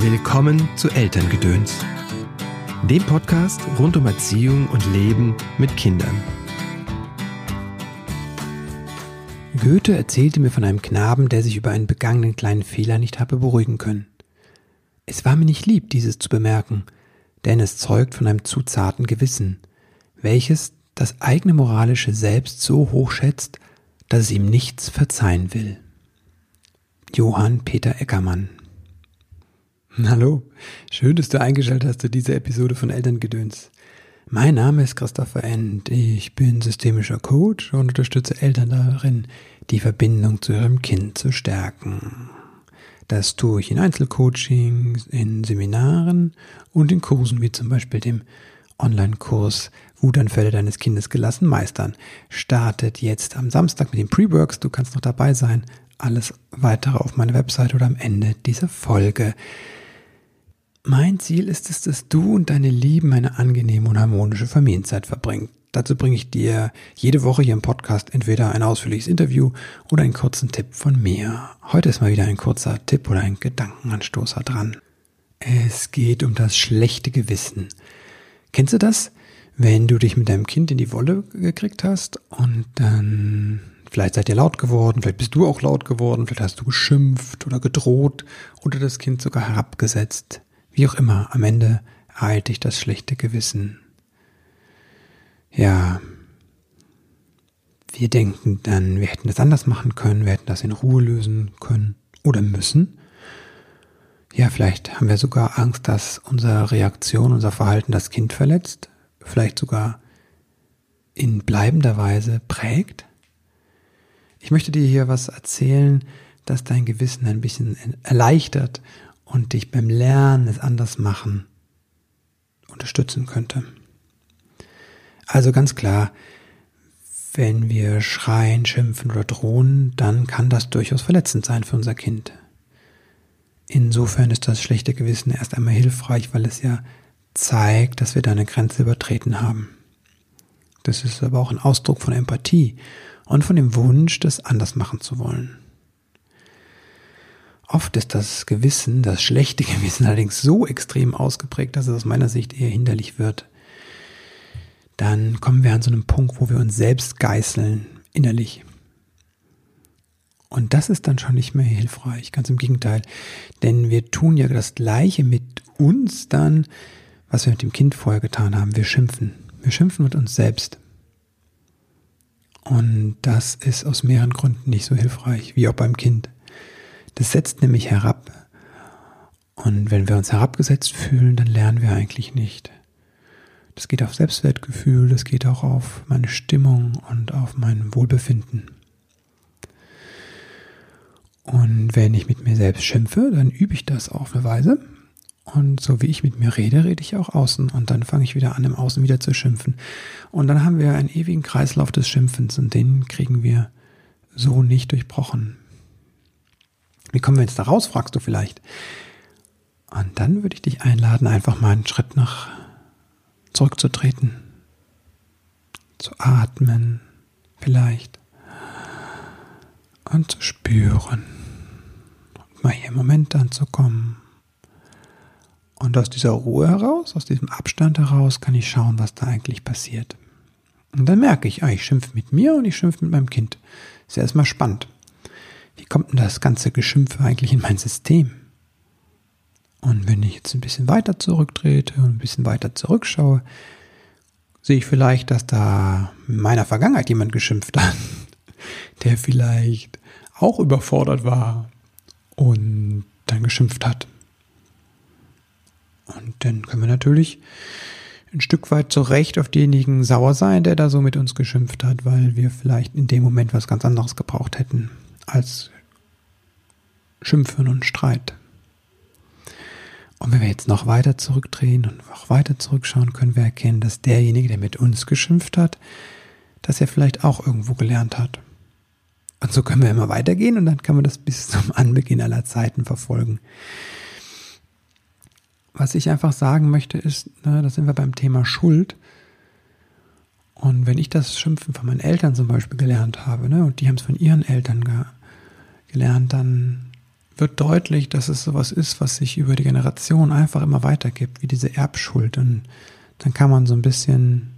Willkommen zu Elterngedöns, dem Podcast rund um Erziehung und Leben mit Kindern. Goethe erzählte mir von einem Knaben, der sich über einen begangenen kleinen Fehler nicht habe beruhigen können. Es war mir nicht lieb, dieses zu bemerken, denn es zeugt von einem zu zarten Gewissen, welches das eigene moralische Selbst so hoch schätzt, dass es ihm nichts verzeihen will. Johann Peter Eckermann Hallo, schön, dass du eingeschaltet hast zu dieser Episode von Elterngedöns. Mein Name ist Christopher End. Ich bin systemischer Coach und unterstütze Eltern darin, die Verbindung zu ihrem Kind zu stärken. Das tue ich in Einzelcoachings, in Seminaren und in Kursen wie zum Beispiel dem Online-Kurs Wutanfälle deines Kindes gelassen meistern. Startet jetzt am Samstag mit den Pre-Works. Du kannst noch dabei sein. Alles weitere auf meiner Website oder am Ende dieser Folge. Mein Ziel ist es, dass du und deine Lieben eine angenehme und harmonische Familienzeit verbringen. Dazu bringe ich dir jede Woche hier im Podcast entweder ein ausführliches Interview oder einen kurzen Tipp von mir. Heute ist mal wieder ein kurzer Tipp oder ein Gedankenanstoßer dran. Es geht um das schlechte Gewissen. Kennst du das? Wenn du dich mit deinem Kind in die Wolle gekriegt hast und dann vielleicht seid ihr laut geworden, vielleicht bist du auch laut geworden, vielleicht hast du geschimpft oder gedroht oder das Kind sogar herabgesetzt. Wie auch immer, am Ende ereilt dich das schlechte Gewissen. Ja, wir denken dann, wir hätten das anders machen können, wir hätten das in Ruhe lösen können oder müssen. Ja, vielleicht haben wir sogar Angst, dass unsere Reaktion, unser Verhalten das Kind verletzt, vielleicht sogar in bleibender Weise prägt. Ich möchte dir hier was erzählen, das dein Gewissen ein bisschen erleichtert und dich beim Lernen es anders machen unterstützen könnte. Also ganz klar, wenn wir schreien, schimpfen oder drohen, dann kann das durchaus verletzend sein für unser Kind. Insofern ist das schlechte Gewissen erst einmal hilfreich, weil es ja zeigt, dass wir da eine Grenze übertreten haben. Das ist aber auch ein Ausdruck von Empathie und von dem Wunsch, das anders machen zu wollen. Oft ist das Gewissen, das schlechte Gewissen allerdings so extrem ausgeprägt, dass es aus meiner Sicht eher hinderlich wird. Dann kommen wir an so einem Punkt, wo wir uns selbst geißeln, innerlich. Und das ist dann schon nicht mehr hilfreich, ganz im Gegenteil. Denn wir tun ja das Gleiche mit uns dann, was wir mit dem Kind vorher getan haben. Wir schimpfen. Wir schimpfen mit uns selbst. Und das ist aus mehreren Gründen nicht so hilfreich, wie auch beim Kind. Das setzt nämlich herab. Und wenn wir uns herabgesetzt fühlen, dann lernen wir eigentlich nicht. Das geht auf Selbstwertgefühl, das geht auch auf meine Stimmung und auf mein Wohlbefinden. Und wenn ich mit mir selbst schimpfe, dann übe ich das auf eine Weise. Und so wie ich mit mir rede, rede ich auch außen. Und dann fange ich wieder an, im Außen wieder zu schimpfen. Und dann haben wir einen ewigen Kreislauf des Schimpfens und den kriegen wir so nicht durchbrochen. Wie kommen wir jetzt da raus, fragst du vielleicht. Und dann würde ich dich einladen, einfach mal einen Schritt nach zurückzutreten, zu atmen vielleicht und zu spüren und mal hier im Moment anzukommen. Und aus dieser Ruhe heraus, aus diesem Abstand heraus, kann ich schauen, was da eigentlich passiert. Und dann merke ich, ah, ich schimpfe mit mir und ich schimpfe mit meinem Kind. Ist ja erstmal spannend wie kommt denn das ganze Geschimpfe eigentlich in mein System? Und wenn ich jetzt ein bisschen weiter zurücktrete und ein bisschen weiter zurückschaue, sehe ich vielleicht, dass da in meiner Vergangenheit jemand geschimpft hat, der vielleicht auch überfordert war und dann geschimpft hat. Und dann können wir natürlich ein Stück weit zu Recht auf denjenigen sauer sein, der da so mit uns geschimpft hat, weil wir vielleicht in dem Moment was ganz anderes gebraucht hätten als Schimpfen und Streit. Und wenn wir jetzt noch weiter zurückdrehen und noch weiter zurückschauen, können wir erkennen, dass derjenige, der mit uns geschimpft hat, dass er vielleicht auch irgendwo gelernt hat. Und so können wir immer weitergehen und dann kann man das bis zum Anbeginn aller Zeiten verfolgen. Was ich einfach sagen möchte ist, ne, da sind wir beim Thema Schuld. Und wenn ich das Schimpfen von meinen Eltern zum Beispiel gelernt habe, ne, und die haben es von ihren Eltern ge gelernt, dann wird deutlich, dass es sowas ist, was sich über die Generation einfach immer weitergibt, wie diese Erbschuld. Und dann kann man so ein bisschen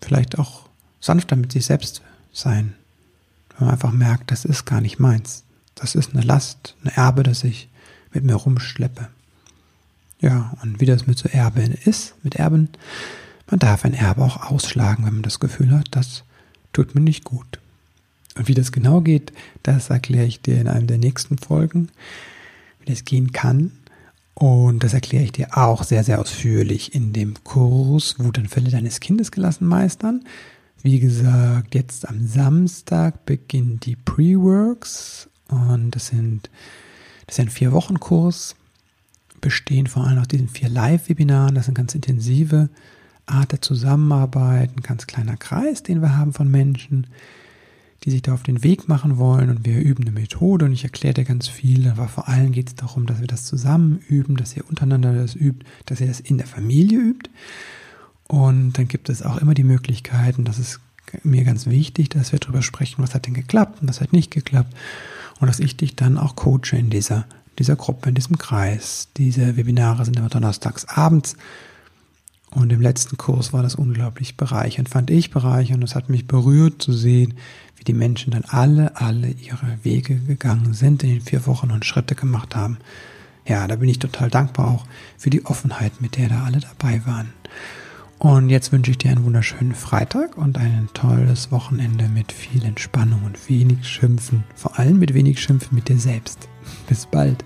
vielleicht auch sanfter mit sich selbst sein. Wenn man einfach merkt, das ist gar nicht meins. Das ist eine Last, eine Erbe, das ich mit mir rumschleppe. Ja, und wie das mit so Erben ist, mit Erben, man darf ein Erbe auch ausschlagen, wenn man das Gefühl hat, das tut mir nicht gut. Und wie das genau geht, das erkläre ich dir in einem der nächsten Folgen, wie das gehen kann. Und das erkläre ich dir auch sehr, sehr ausführlich in dem Kurs Wutanfälle deines Kindes gelassen meistern. Wie gesagt, jetzt am Samstag beginnen die Pre-Works und das sind, das ist ein Vier-Wochen-Kurs, bestehen vor allem aus diesen vier Live-Webinaren. Das sind ganz intensive Art der Zusammenarbeit, ein ganz kleiner Kreis, den wir haben von Menschen, die sich da auf den Weg machen wollen und wir üben eine Methode und ich erkläre dir ganz viel, aber vor allem geht es darum, dass wir das zusammen üben, dass ihr untereinander das übt, dass ihr das in der Familie übt. Und dann gibt es auch immer die Möglichkeiten, das ist mir ganz wichtig, dass wir darüber sprechen, was hat denn geklappt und was hat nicht geklappt. Und dass ich dich dann auch coache in dieser, dieser Gruppe, in diesem Kreis. Diese Webinare sind immer donnerstags abends und im letzten Kurs war das unglaublich bereichernd, fand ich bereichernd. Es hat mich berührt zu sehen, wie die Menschen dann alle, alle ihre Wege gegangen sind in den vier Wochen und Schritte gemacht haben. Ja, da bin ich total dankbar auch für die Offenheit, mit der da alle dabei waren. Und jetzt wünsche ich dir einen wunderschönen Freitag und ein tolles Wochenende mit viel Entspannung und wenig Schimpfen. Vor allem mit wenig Schimpfen mit dir selbst. Bis bald.